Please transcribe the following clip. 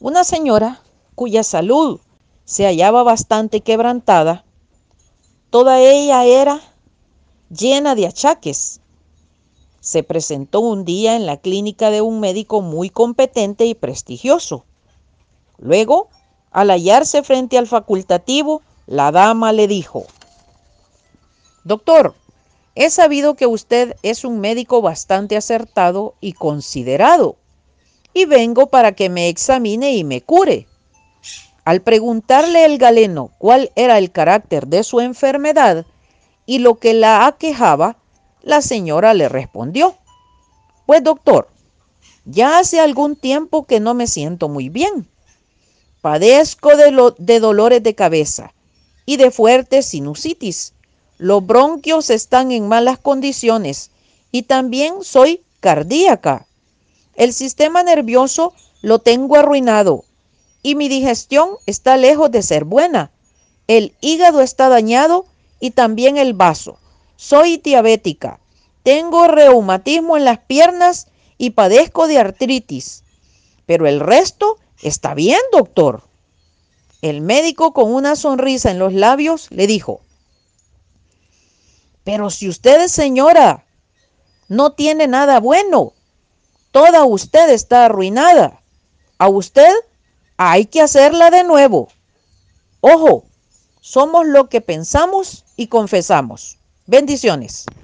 Una señora cuya salud se hallaba bastante quebrantada, toda ella era llena de achaques. Se presentó un día en la clínica de un médico muy competente y prestigioso. Luego, al hallarse frente al facultativo, la dama le dijo, Doctor, he sabido que usted es un médico bastante acertado y considerado, y vengo para que me examine y me cure. Al preguntarle el galeno cuál era el carácter de su enfermedad y lo que la aquejaba, la señora le respondió, Pues doctor, ya hace algún tiempo que no me siento muy bien. Padezco de, de dolores de cabeza y de fuerte sinusitis. Los bronquios están en malas condiciones y también soy cardíaca. El sistema nervioso lo tengo arruinado y mi digestión está lejos de ser buena. El hígado está dañado y también el vaso. Soy diabética. Tengo reumatismo en las piernas y padezco de artritis. Pero el resto está bien, doctor. El médico con una sonrisa en los labios le dijo, pero si usted, señora, no tiene nada bueno, toda usted está arruinada. A usted hay que hacerla de nuevo. Ojo, somos lo que pensamos y confesamos. Bendiciones.